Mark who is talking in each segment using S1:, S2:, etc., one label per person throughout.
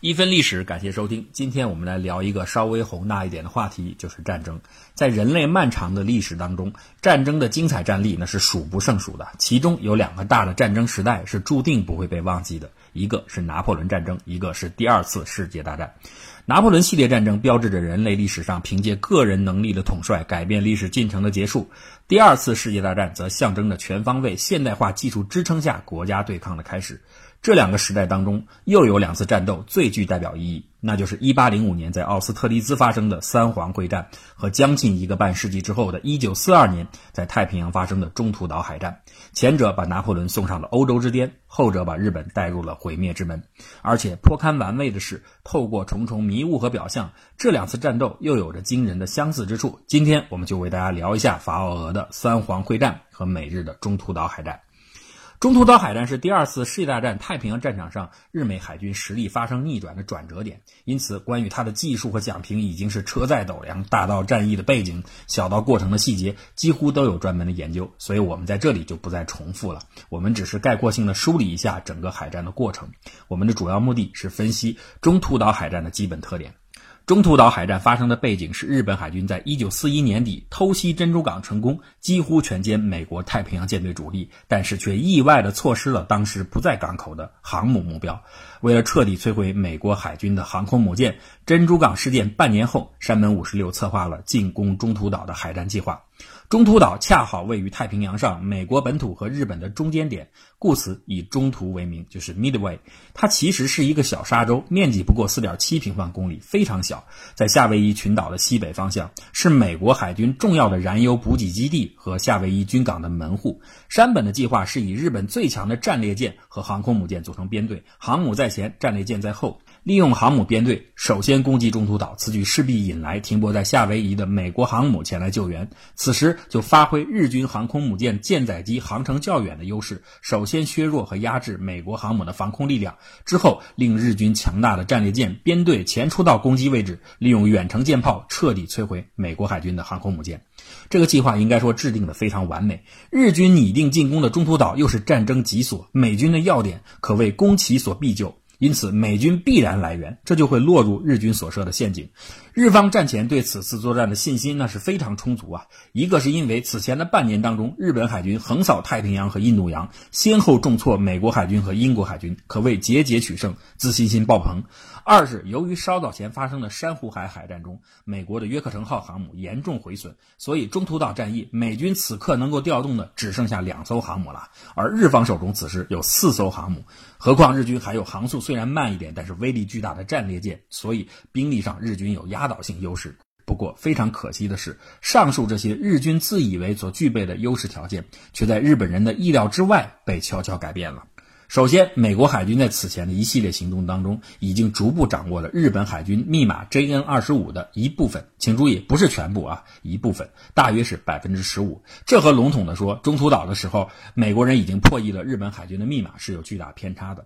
S1: 一分历史，感谢收听。今天我们来聊一个稍微宏大一点的话题，就是战争。在人类漫长的历史当中，战争的精彩战例那是数不胜数的。其中有两个大的战争时代是注定不会被忘记的，一个是拿破仑战争，一个是第二次世界大战。拿破仑系列战争标志着人类历史上凭借个人能力的统帅改变历史进程的结束。第二次世界大战则象征着全方位现代化技术支撑下国家对抗的开始。这两个时代当中，又有两次战斗最具代表意义，那就是1805年在奥斯特利兹发生的三皇会战，和将近一个半世纪之后的1942年在太平洋发生的中途岛海战。前者把拿破仑送上了欧洲之巅，后者把日本带入了毁灭之门。而且颇堪玩味的是，透过重重迷雾和表象，这两次战斗又有着惊人的相似之处。今天我们就为大家聊一下法奥俄的三皇会战和美日的中途岛海战。中途岛海战是第二次世界大战太平洋战场上日美海军实力发生逆转的转折点，因此关于它的技术和讲评已经是车载斗量，大到战役的背景，小到过程的细节，几乎都有专门的研究，所以我们在这里就不再重复了。我们只是概括性的梳理一下整个海战的过程。我们的主要目的是分析中途岛海战的基本特点。中途岛海战发生的背景是日本海军在1941年底偷袭珍珠港成功，几乎全歼美国太平洋舰队主力，但是却意外的错失了当时不在港口的航母目标。为了彻底摧毁美国海军的航空母舰，珍珠港事件半年后，山本五十六策划了进攻中途岛的海战计划。中途岛恰好位于太平洋上美国本土和日本的中间点，故此以中途为名，就是 Midway。它其实是一个小沙洲，面积不过4.7平方公里，非常小。在夏威夷群岛的西北方向，是美国海军重要的燃油补给基地和夏威夷军港的门户。山本的计划是以日本最强的战列舰和航空母舰组成编队，航母在前，战列舰在后。利用航母编队首先攻击中途岛，此举势必引来停泊在夏威夷的美国航母前来救援。此时就发挥日军航空母舰舰载机航程较远的优势，首先削弱和压制美国航母的防空力量，之后令日军强大的战列舰编队前出到攻击位置，利用远程舰炮彻底摧毁美国海军的航空母舰。这个计划应该说制定的非常完美。日军拟定进攻的中途岛又是战争急所，美军的要点可谓攻其所必救。因此，美军必然来援，这就会落入日军所设的陷阱。日方战前对此次作战的信心那是非常充足啊！一个是因为此前的半年当中，日本海军横扫太平洋和印度洋，先后重挫美国海军和英国海军，可谓节节取胜，自信心爆棚。二是由于稍早前发生的珊瑚海海战中，美国的约克城号航母严重毁损，所以中途岛战役美军此刻能够调动的只剩下两艘航母了，而日方手中此时有四艘航母，何况日军还有航速虽然慢一点，但是威力巨大的战列舰，所以兵力上日军有压倒性优势。不过非常可惜的是，上述这些日军自以为所具备的优势条件，却在日本人的意料之外被悄悄改变了。首先，美国海军在此前的一系列行动当中，已经逐步掌握了日本海军密码 JN 二十五的一部分。请注意，不是全部啊，一部分，大约是百分之十五。这和笼统的说中途岛的时候，美国人已经破译了日本海军的密码是有巨大偏差的。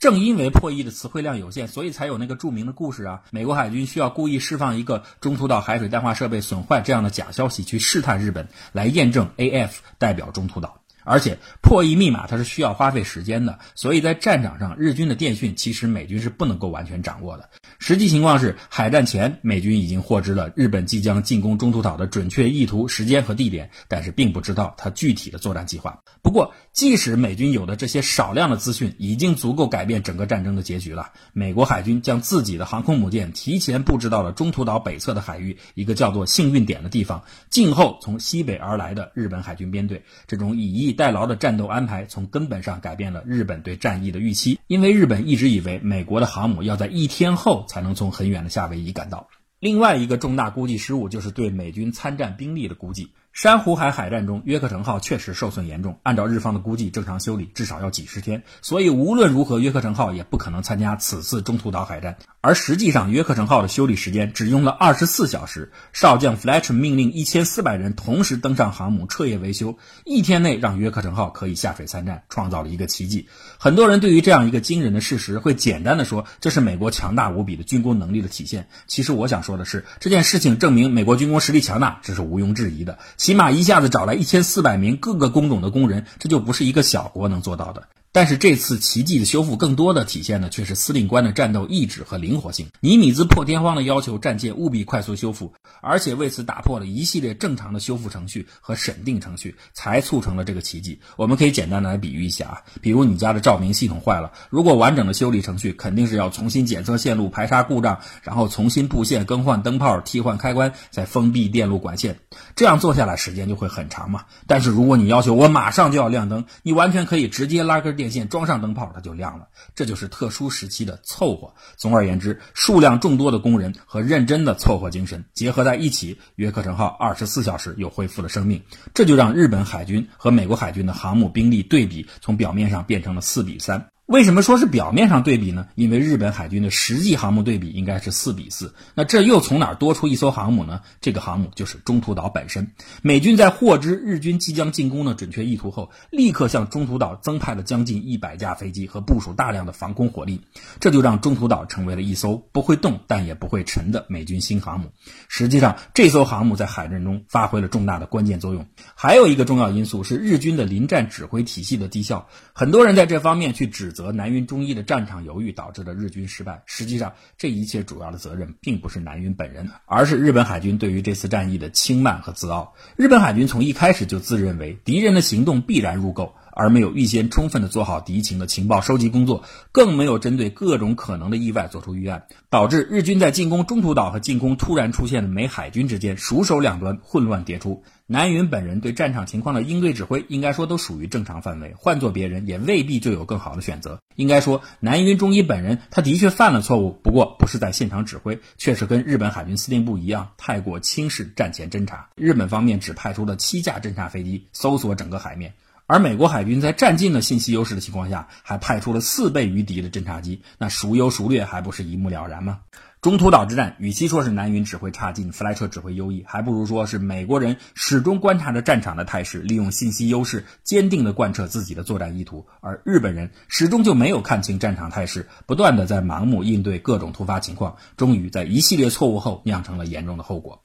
S1: 正因为破译的词汇量有限，所以才有那个著名的故事啊，美国海军需要故意释放一个中途岛海水淡化设备损坏这样的假消息，去试探日本，来验证 AF 代表中途岛。而且破译密码它是需要花费时间的，所以在战场上，日军的电讯其实美军是不能够完全掌握的。实际情况是，海战前美军已经获知了日本即将进攻中途岛的准确意图、时间和地点，但是并不知道它具体的作战计划。不过，即使美军有的这些少量的资讯，已经足够改变整个战争的结局了。美国海军将自己的航空母舰提前布置到了中途岛北侧的海域，一个叫做幸运点的地方，静候从西北而来的日本海军编队。这种以逸待劳的战斗安排，从根本上改变了日本对战役的预期，因为日本一直以为美国的航母要在一天后才能从很远的夏威夷赶到。另外一个重大估计失误，就是对美军参战兵力的估计。珊瑚海海战中，约克城号确实受损严重。按照日方的估计，正常修理至少要几十天，所以无论如何，约克城号也不可能参加此次中途岛海战。而实际上，约克城号的修理时间只用了二十四小时。少将 Fletcher 命令一千四百人同时登上航母，彻夜维修，一天内让约克城号可以下水参战，创造了一个奇迹。很多人对于这样一个惊人的事实，会简单的说这是美国强大无比的军工能力的体现。其实我想说的是，这件事情证明美国军工实力强大，这是毋庸置疑的。起码一下子找来一千四百名各个工种的工人，这就不是一个小国能做到的。但是这次奇迹的修复，更多的体现的却是司令官的战斗意志和灵活性。尼米兹破天荒的要求战舰务必快速修复，而且为此打破了一系列正常的修复程序和审定程序，才促成了这个奇迹。我们可以简单的来比喻一下啊，比如你家的照明系统坏了，如果完整的修理程序肯定是要重新检测线路、排查故障，然后重新布线、更换灯泡、替换开关，再封闭电路管线，这样做下来时间就会很长嘛。但是如果你要求我马上就要亮灯，你完全可以直接拉根。电线装上灯泡，它就亮了。这就是特殊时期的凑合。总而言之，数量众多的工人和认真的凑合精神结合在一起，约克城号二十四小时又恢复了生命。这就让日本海军和美国海军的航母兵力对比从表面上变成了四比三。为什么说是表面上对比呢？因为日本海军的实际航母对比应该是四比四。那这又从哪儿多出一艘航母呢？这个航母就是中途岛本身。美军在获知日军即将进攻的准确意图后，立刻向中途岛增派了将近一百架飞机和部署大量的防空火力，这就让中途岛成为了一艘不会动但也不会沉的美军新航母。实际上，这艘航母在海战中发挥了重大的关键作用。还有一个重要因素是日军的临战指挥体系的低效。很多人在这方面去指责。则南云忠一的战场犹豫导致了日军失败。实际上，这一切主要的责任并不是南云本人，而是日本海军对于这次战役的轻慢和自傲。日本海军从一开始就自认为敌人的行动必然入钩，而没有预先充分的做好敌情的情报收集工作，更没有针对各种可能的意外做出预案，导致日军在进攻中途岛和进攻突然出现的美海军之间熟手两端，混乱迭出。南云本人对战场情况的应对指挥，应该说都属于正常范围。换做别人，也未必就有更好的选择。应该说，南云忠一本人，他的确犯了错误，不过不是在现场指挥，却是跟日本海军司令部一样，太过轻视战前侦察。日本方面只派出了七架侦察飞机搜索整个海面，而美国海军在占尽了信息优势的情况下，还派出了四倍于敌的侦察机，那孰优孰劣，还不是一目了然吗？中途岛之战，与其说是南云指挥差劲，弗莱彻指挥优异，还不如说是美国人始终观察着战场的态势，利用信息优势，坚定地贯彻自己的作战意图；而日本人始终就没有看清战场态势，不断地在盲目应对各种突发情况，终于在一系列错误后酿成了严重的后果。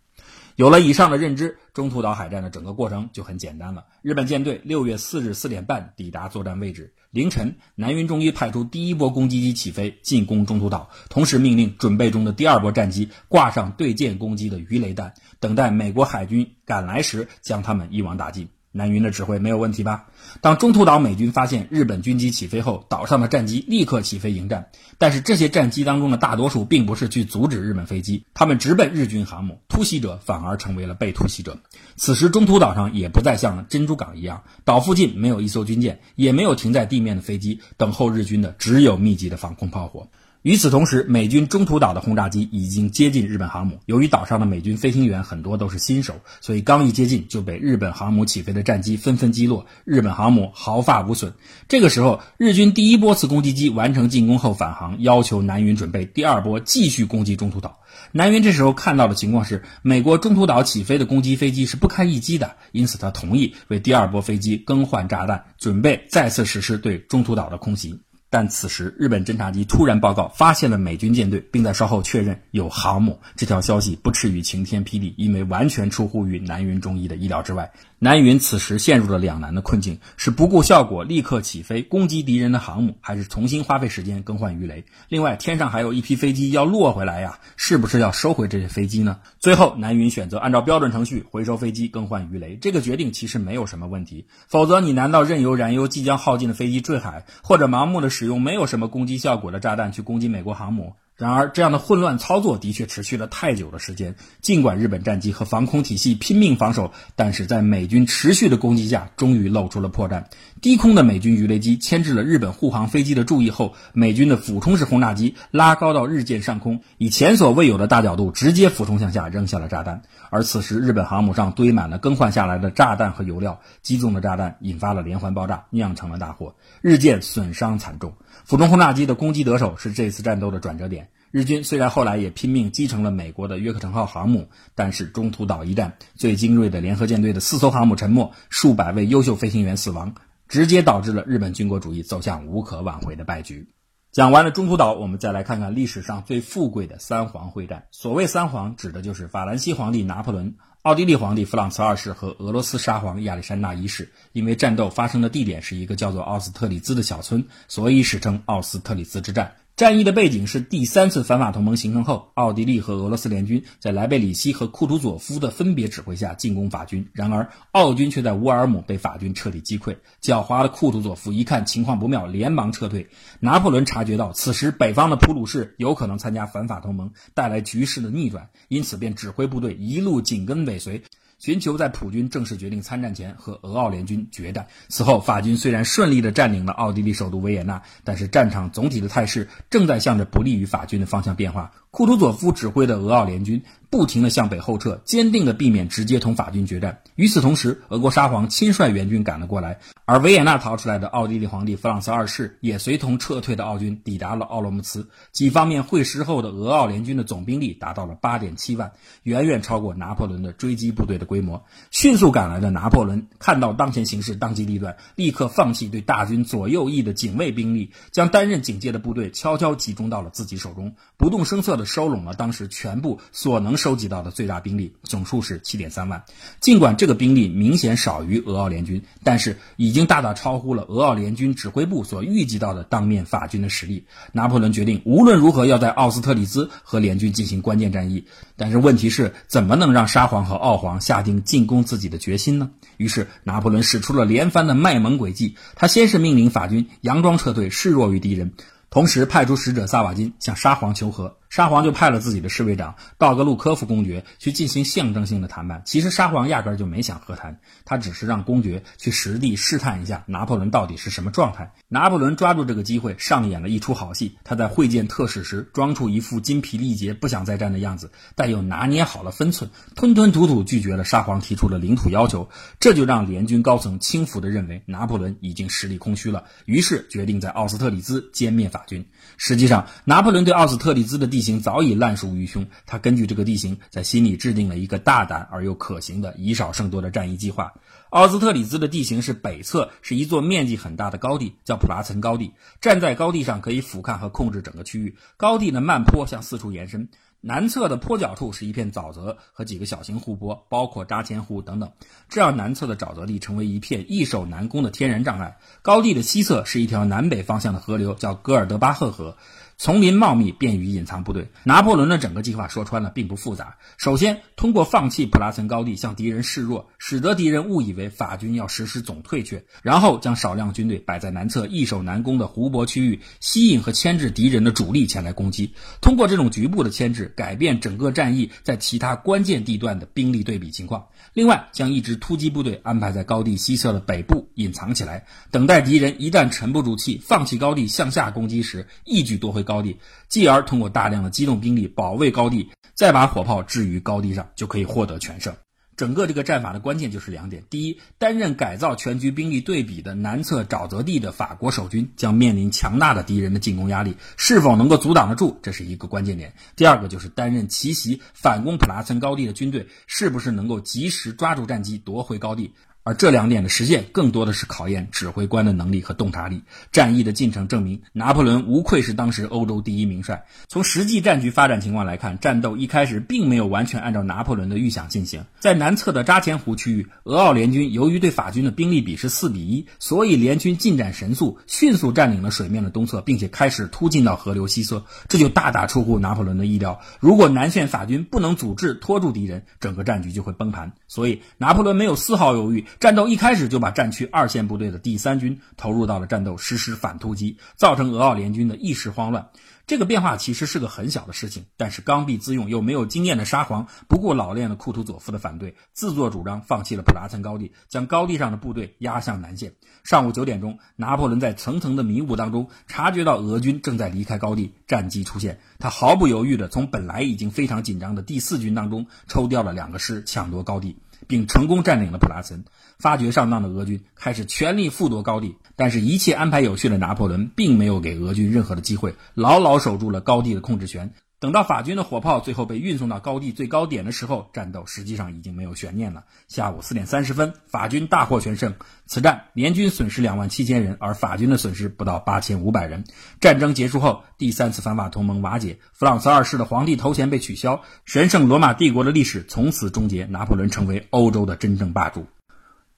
S1: 有了以上的认知，中途岛海战的整个过程就很简单了。日本舰队六月四日四点半抵达作战位置，凌晨，南云忠一派出第一波攻击机起飞进攻中途岛，同时命令准备中的第二波战机挂上对舰攻击的鱼雷弹，等待美国海军赶来时将他们一网打尽。南云的指挥没有问题吧？当中途岛美军发现日本军机起飞后，岛上的战机立刻起飞迎战。但是这些战机当中的大多数并不是去阻止日本飞机，他们直奔日军航母，突袭者反而成为了被突袭者。此时中途岛上也不再像珍珠港一样，岛附近没有一艘军舰，也没有停在地面的飞机，等候日军的只有密集的防空炮火。与此同时，美军中途岛的轰炸机已经接近日本航母。由于岛上的美军飞行员很多都是新手，所以刚一接近就被日本航母起飞的战机纷纷击落，日本航母毫发无损。这个时候，日军第一波次攻击机完成进攻后返航，要求南云准备第二波继续攻击中途岛。南云这时候看到的情况是，美国中途岛起飞的攻击飞机是不堪一击的，因此他同意为第二波飞机更换炸弹，准备再次实施对中途岛的空袭。但此时，日本侦察机突然报告发现了美军舰队，并在稍后确认有航母。这条消息不啻于晴天霹雳，因为完全出乎于南云中一的意料之外。南云此时陷入了两难的困境：是不顾效果立刻起飞攻击敌人的航母，还是重新花费时间更换鱼雷？另外，天上还有一批飞机要落回来呀，是不是要收回这些飞机呢？最后，南云选择按照标准程序回收飞机、更换鱼雷。这个决定其实没有什么问题，否则你难道任由燃油即将耗尽的飞机坠海，或者盲目的使用没有什么攻击效果的炸弹去攻击美国航母？然而，这样的混乱操作的确持续了太久的时间。尽管日本战机和防空体系拼命防守，但是在美军持续的攻击下，终于露出了破绽。低空的美军鱼雷机牵制了日本护航飞机的注意后，美军的俯冲式轰炸机拉高到日舰上空，以前所未有的大角度直接俯冲向下扔下了炸弹。而此时，日本航母上堆满了更换下来的炸弹和油料，击中的炸弹引发了连环爆炸，酿成了大祸，日舰损伤惨重。俯冲轰炸机的攻击得手是这次战斗的转折点。日军虽然后来也拼命击沉了美国的约克城号航母，但是中途岛一战，最精锐的联合舰队的四艘航母沉没，数百位优秀飞行员死亡，直接导致了日本军国主义走向无可挽回的败局。讲完了中途岛，我们再来看看历史上最富贵的三皇会战。所谓三皇，指的就是法兰西皇帝拿破仑、奥地利皇帝弗朗茨二世和俄罗斯沙皇亚历山大一世。因为战斗发生的地点是一个叫做奥斯特里兹的小村，所以史称奥斯特里兹之战。战役的背景是第三次反法同盟形成后，奥地利和俄罗斯联军在莱贝里希和库图佐夫的分别指挥下进攻法军。然而，奥军却在乌尔姆被法军彻底击溃。狡猾的库图佐夫一看情况不妙，连忙撤退。拿破仑察觉到此时北方的普鲁士有可能参加反法同盟，带来局势的逆转，因此便指挥部队一路紧跟尾随。寻求在普军正式决定参战前和俄奥联军决战。此后，法军虽然顺利地占领了奥地利首都维也纳，但是战场总体的态势正在向着不利于法军的方向变化。库图佐夫指挥的俄奥联军不停地向北后撤，坚定地避免直接同法军决战。与此同时，俄国沙皇亲率援军赶了过来，而维也纳逃出来的奥地利皇帝弗朗茨二世也随同撤退的奥军抵达了奥罗姆茨。几方面会师后的俄奥联军的总兵力达到了八点七万，远远超过拿破仑的追击部队的规规模。迅速赶来的拿破仑看到当前形势当机立断，立刻放弃对大军左右翼的警卫兵力，将担任警戒的部队悄悄集中到了自己手中，不动声色的。收拢了当时全部所能收集到的最大兵力，总数是七点三万。尽管这个兵力明显少于俄奥联军，但是已经大大超乎了俄奥联军指挥部所预计到的当面法军的实力。拿破仑决定无论如何要在奥斯特里兹和联军进行关键战役。但是问题是，怎么能让沙皇和奥皇下定进攻自己的决心呢？于是拿破仑使出了连番的卖萌诡计。他先是命令法军佯装撤退，示弱于敌人，同时派出使者萨瓦金向沙皇求和。沙皇就派了自己的侍卫长道格鲁科夫公爵去进行象征性的谈判。其实沙皇压根就没想和谈，他只是让公爵去实地试探一下拿破仑到底是什么状态。拿破仑抓住这个机会，上演了一出好戏。他在会见特使时，装出一副精疲力竭、不想再战的样子，但又拿捏好了分寸，吞吞吐吐拒绝了沙皇提出的领土要求。这就让联军高层轻浮地认为拿破仑已经实力空虚了，于是决定在奥斯特里兹歼灭法军。实际上，拿破仑对奥斯特里兹的地形早已烂熟于胸，他根据这个地形，在心里制定了一个大胆而又可行的以少胜多的战役计划。奥斯特里兹的地形是北侧是一座面积很大的高地，叫普拉岑高地。站在高地上可以俯瞰和控制整个区域。高地的慢坡向四处延伸。南侧的坡脚处是一片沼泽和几个小型湖泊，包括扎钱湖等等，这让南侧的沼泽地成为一片易守难攻的天然障碍。高地的西侧是一条南北方向的河流，叫戈尔德巴赫河。丛林茂密，便于隐藏部队。拿破仑的整个计划说穿了并不复杂。首先，通过放弃普拉岑高地，向敌人示弱，使得敌人误以为法军要实施总退却；然后将少量军队摆在南侧易守难攻的湖泊区域，吸引和牵制敌人的主力前来攻击。通过这种局部的牵制，改变整个战役在其他关键地段的兵力对比情况。另外，将一支突击部队安排在高地西侧的北部，隐藏起来，等待敌人一旦沉不住气，放弃高地向下攻击时，一举夺回高地，继而通过大量的机动兵力保卫高地，再把火炮置于高地上，就可以获得全胜。整个这个战法的关键就是两点：第一，担任改造全局兵力对比的南侧沼泽地的法国守军将面临强大的敌人的进攻压力，是否能够阻挡得住，这是一个关键点；第二个就是担任奇袭反攻普拉岑高地的军队，是不是能够及时抓住战机夺回高地。而这两点的实现，更多的是考验指挥官的能力和洞察力。战役的进程证明，拿破仑无愧是当时欧洲第一名帅。从实际战局发展情况来看，战斗一开始并没有完全按照拿破仑的预想进行。在南侧的扎钱湖区域，俄奥联军由于对法军的兵力比是四比一，所以联军进展神速，迅速占领了水面的东侧，并且开始突进到河流西侧。这就大大出乎拿破仑的意料。如果南线法军不能阻滞拖住敌人，整个战局就会崩盘。所以拿破仑没有丝毫犹豫。战斗一开始就把战区二线部队的第三军投入到了战斗，实施反突击，造成俄奥联军的一时慌乱。这个变化其实是个很小的事情，但是刚愎自用又没有经验的沙皇不顾老练的库图佐夫的反对，自作主张放弃了普拉岑高地，将高地上的部队压向南线。上午九点钟，拿破仑在层层的迷雾当中察觉到俄军正在离开高地，战机出现，他毫不犹豫地从本来已经非常紧张的第四军当中抽调了两个师抢夺高地。并成功占领了普拉岑，发觉上当的俄军开始全力复夺高地，但是，一切安排有序的拿破仑并没有给俄军任何的机会，牢牢守住了高地的控制权。等到法军的火炮最后被运送到高地最高点的时候，战斗实际上已经没有悬念了。下午四点三十分，法军大获全胜。此战联军损失两万七千人，而法军的损失不到八千五百人。战争结束后，第三次反法同盟瓦解，弗朗茨二世的皇帝头衔被取消，神圣罗马帝国的历史从此终结，拿破仑成为欧洲的真正霸主。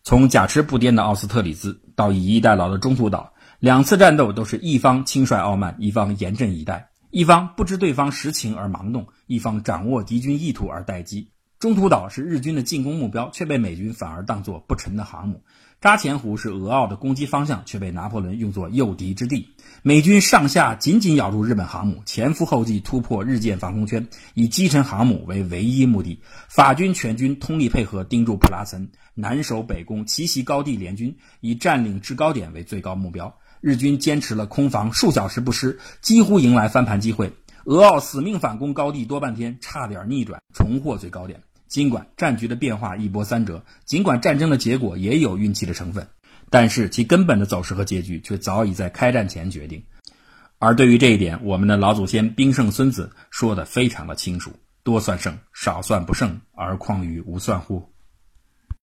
S1: 从甲持不颠的奥斯特里兹到以逸待劳的中途岛，两次战斗都是一方轻率傲慢，一方严阵以待。一方不知对方实情而盲动，一方掌握敌军意图而待机。中途岛是日军的进攻目标，却被美军反而当作不沉的航母。扎前湖是俄奥的攻击方向，却被拿破仑用作诱敌之地。美军上下紧紧咬住日本航母，前赴后继突破日舰防空圈，以击沉航母为唯一目的。法军全军通力配合，盯住普拉岑，南守北攻，奇袭高地联军，以占领制高点为最高目标。日军坚持了空防数小时不失，几乎迎来翻盘机会。俄奥死命反攻高地多半天，差点逆转，重获最高点。尽管战局的变化一波三折，尽管战争的结果也有运气的成分，但是其根本的走势和结局却早已在开战前决定。而对于这一点，我们的老祖先兵圣孙子说的非常的清楚：多算胜，少算不胜，而况于无算乎？